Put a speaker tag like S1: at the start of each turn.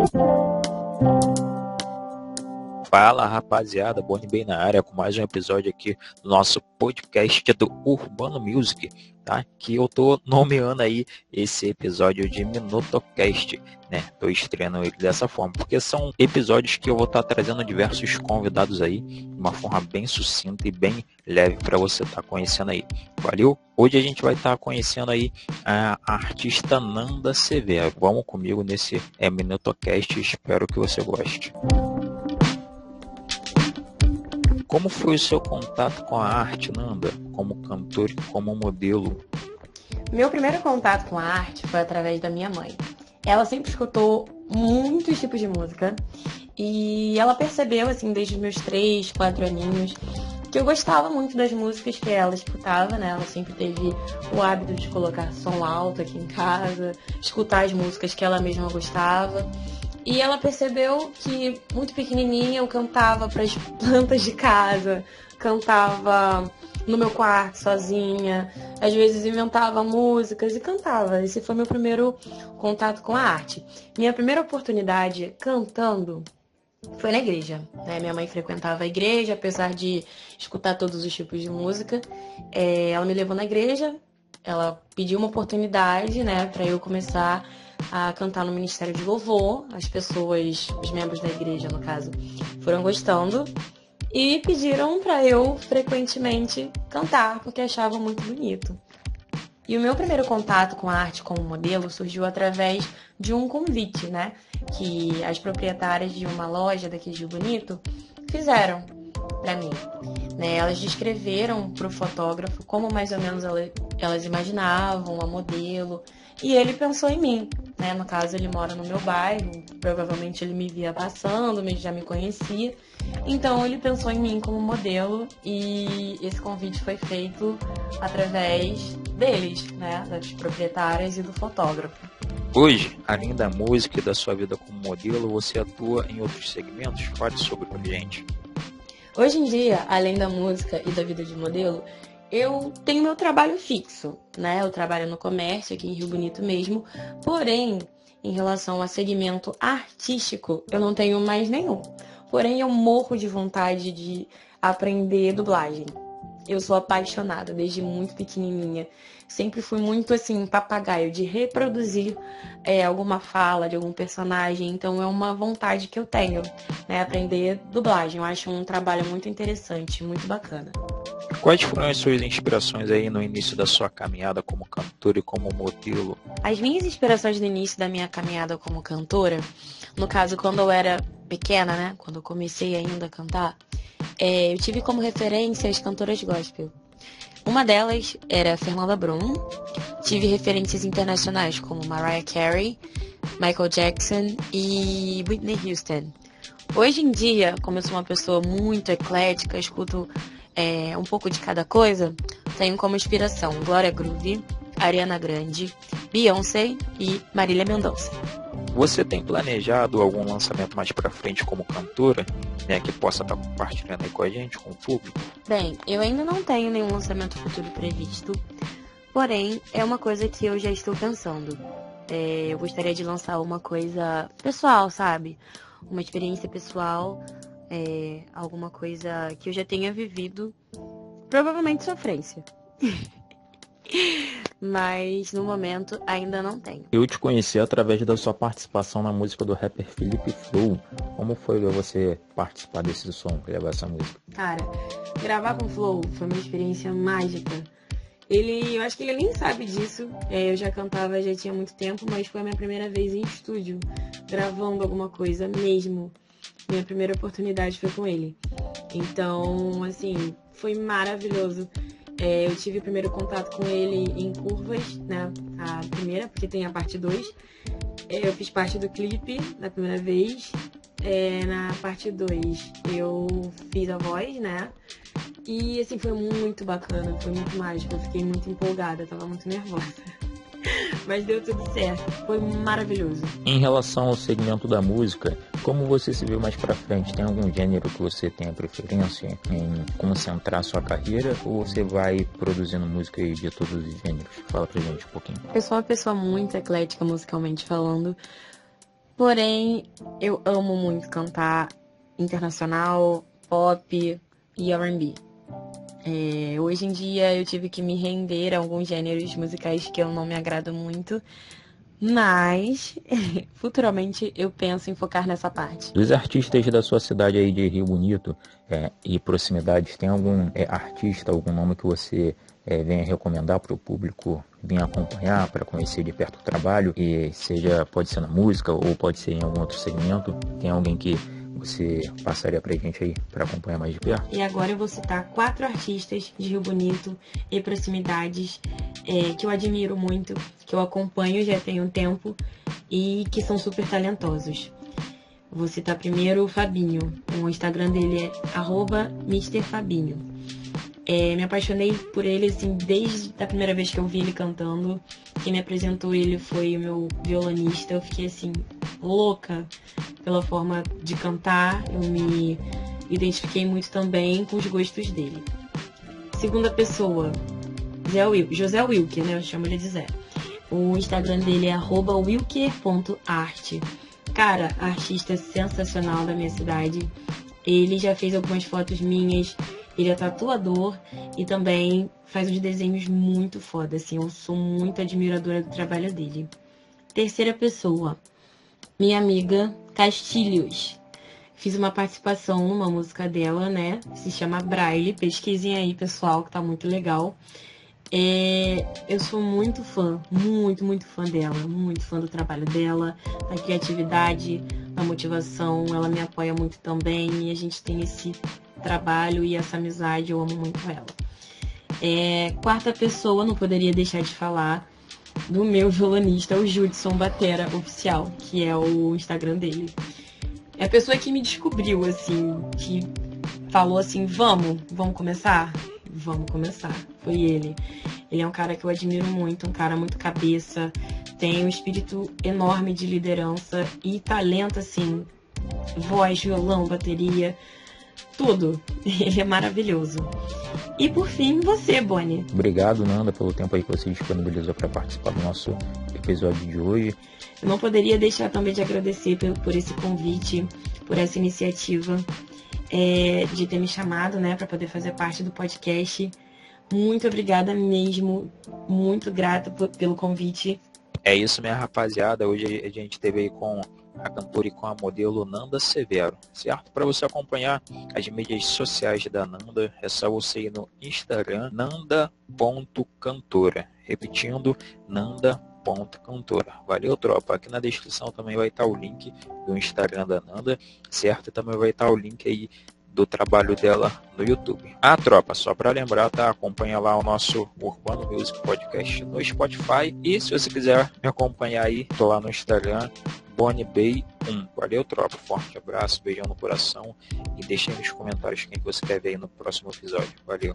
S1: thank you Fala rapaziada, Boni bem na área com mais um episódio aqui do nosso podcast do Urbano Music, tá? Que eu tô nomeando aí esse episódio de Minutocast, né? Tô estreando ele dessa forma, porque são episódios que eu vou estar tá trazendo diversos convidados aí, de uma forma bem sucinta e bem leve para você estar tá conhecendo aí. Valeu? Hoje a gente vai estar tá conhecendo aí a artista Nanda Severo. Vamos comigo nesse é, Minutocast, espero que você goste. Como foi o seu contato com a arte, Nanda, como cantor e como modelo?
S2: Meu primeiro contato com a arte foi através da minha mãe. Ela sempre escutou muitos tipos de música e ela percebeu, assim, desde os meus três, quatro aninhos, que eu gostava muito das músicas que ela escutava, né? Ela sempre teve o hábito de colocar som alto aqui em casa, escutar as músicas que ela mesma gostava. E ela percebeu que, muito pequenininha, eu cantava para as plantas de casa, cantava no meu quarto sozinha, às vezes inventava músicas e cantava. Esse foi meu primeiro contato com a arte. Minha primeira oportunidade cantando foi na igreja. Né? Minha mãe frequentava a igreja, apesar de escutar todos os tipos de música. É, ela me levou na igreja, ela pediu uma oportunidade né, para eu começar a cantar no Ministério de Louvor. As pessoas, os membros da igreja, no caso, foram gostando e pediram para eu frequentemente cantar, porque achavam muito bonito. E o meu primeiro contato com a arte como modelo surgiu através de um convite, né? Que as proprietárias de uma loja daqui de Bonito fizeram para mim. Né? Elas descreveram para o fotógrafo como mais ou menos elas imaginavam a modelo e ele pensou em mim. Né? No caso, ele mora no meu bairro, provavelmente ele me via passando, já me conhecia. Então, ele pensou em mim como modelo e esse convite foi feito através deles, né? das proprietárias e do fotógrafo.
S1: Hoje, além da música e da sua vida como modelo, você atua em outros segmentos? Fale sobre a gente.
S2: Hoje em dia, além da música e da vida de modelo, eu tenho meu trabalho fixo, né? Eu trabalho no comércio aqui em Rio Bonito mesmo, porém, em relação a segmento artístico, eu não tenho mais nenhum. Porém, eu morro de vontade de aprender dublagem. Eu sou apaixonada desde muito pequenininha. Sempre fui muito assim, papagaio, de reproduzir é, alguma fala de algum personagem. Então é uma vontade que eu tenho, né? Aprender dublagem. Eu acho um trabalho muito interessante, muito bacana.
S1: Quais foram as suas inspirações aí no início da sua caminhada como cantora e como modelo?
S2: As minhas inspirações no início da minha caminhada como cantora, no caso quando eu era pequena, né, quando eu comecei ainda a cantar, é, eu tive como referência as cantoras gospel. Uma delas era Fernanda Brum. Tive referências internacionais como Mariah Carey, Michael Jackson e Whitney Houston. Hoje em dia, como eu sou uma pessoa muito eclética, escuto é, um pouco de cada coisa, tenho como inspiração Glória Groove, Ariana Grande, Beyoncé e Marília Mendonça.
S1: Você tem planejado algum lançamento mais para frente como cantora, né, que possa estar tá compartilhando aí com a gente, com o público?
S2: Bem, eu ainda não tenho nenhum lançamento futuro previsto, porém é uma coisa que eu já estou pensando. É, eu gostaria de lançar uma coisa pessoal, sabe? Uma experiência pessoal, é, alguma coisa que eu já tenha vivido, provavelmente sofrência. mas no momento ainda não tenho.
S1: Eu te conheci através da sua participação na música do rapper Felipe Flow. Como foi você participar desse som, gravar essa música?
S2: Cara, gravar com Flow foi uma experiência mágica. Ele, eu acho que ele nem sabe disso. É, eu já cantava já tinha muito tempo, mas foi a minha primeira vez em estúdio, gravando alguma coisa mesmo. Minha primeira oportunidade foi com ele. Então, assim, foi maravilhoso. É, eu tive o primeiro contato com ele em curvas, né? A primeira, porque tem a parte 2. É, eu fiz parte do clipe da primeira vez. É, na parte 2 eu fiz a voz, né? E assim, foi muito bacana, foi muito mágico. Eu fiquei muito empolgada, tava muito nervosa. Mas deu tudo certo, foi maravilhoso.
S1: Em relação ao segmento da música, como você se vê mais para frente? Tem algum gênero que você tenha preferência em concentrar sua carreira ou você vai produzindo música de todos os gêneros? Fala pra gente um pouquinho.
S2: Eu sou uma pessoa muito eclética musicalmente falando. Porém, eu amo muito cantar internacional, pop e R&B. É, hoje em dia eu tive que me render a alguns gêneros musicais que eu não me agrado muito, mas futuramente eu penso em focar nessa parte.
S1: Dos artistas da sua cidade aí de Rio Bonito é, e proximidades, tem algum é, artista, algum nome que você é, venha recomendar para o público vir acompanhar, para conhecer de perto o trabalho, e seja, pode ser na música ou pode ser em algum outro segmento? Tem alguém que você passaria pra gente aí para acompanhar mais de perto?
S2: E agora eu vou citar quatro artistas de Rio Bonito e proximidades é, que eu admiro muito, que eu acompanho já tem um tempo e que são super talentosos. Vou citar primeiro o Fabinho. O Instagram dele é MrFabinho. É, me apaixonei por ele assim desde a primeira vez que eu vi ele cantando. Quem me apresentou ele foi o meu violonista. Eu fiquei assim louca pela forma de cantar. Eu me identifiquei muito também com os gostos dele. Segunda pessoa, José Wilker, né? Eu chamo ele de Zé. O Instagram dele é wilker.art. Cara, artista sensacional da minha cidade. Ele já fez algumas fotos minhas ele é tatuador e também faz uns desenhos muito foda, assim. Eu sou muito admiradora do trabalho dele. Terceira pessoa, minha amiga Castilhos. Fiz uma participação numa música dela, né? Se chama Braille. Pesquisem aí, pessoal, que tá muito legal. É, eu sou muito fã, muito, muito fã dela, muito fã do trabalho dela, da criatividade, da motivação. Ela me apoia muito também e a gente tem esse trabalho e essa amizade, eu amo muito ela. É, quarta pessoa, não poderia deixar de falar do meu violonista, o Judson Batera Oficial, que é o Instagram dele. É a pessoa que me descobriu, assim, que falou assim, vamos, vamos começar? Vamos começar. Foi ele. Ele é um cara que eu admiro muito, um cara muito cabeça, tem um espírito enorme de liderança e talento, assim, voz, violão, bateria tudo. Ele é maravilhoso. E por fim, você, Bonnie.
S1: Obrigado, Nanda, pelo tempo aí que você disponibilizou para participar do nosso episódio de hoje.
S2: Eu não poderia deixar também de agradecer por, por esse convite, por essa iniciativa é, de ter me chamado, né, para poder fazer parte do podcast. Muito obrigada mesmo, muito grata por, pelo convite.
S1: É isso, minha rapaziada. Hoje a gente teve aí com a cantora e com a modelo Nanda Severo, certo? Para você acompanhar as mídias sociais da Nanda, é só você ir no Instagram nanda.cantora. Repetindo, nanda.cantora. Valeu, tropa. Aqui na descrição também vai estar o link do Instagram da Nanda, certo? E também vai estar o link aí do trabalho dela no YouTube. Ah, tropa, só para lembrar, tá? Acompanha lá o nosso Urbano Music Podcast no Spotify. E se você quiser me acompanhar aí, tô lá no Instagram, Bonnie Bay 1. Valeu, tropa. Forte abraço, beijão no coração. E deixem nos comentários quem você quer ver aí no próximo episódio. Valeu.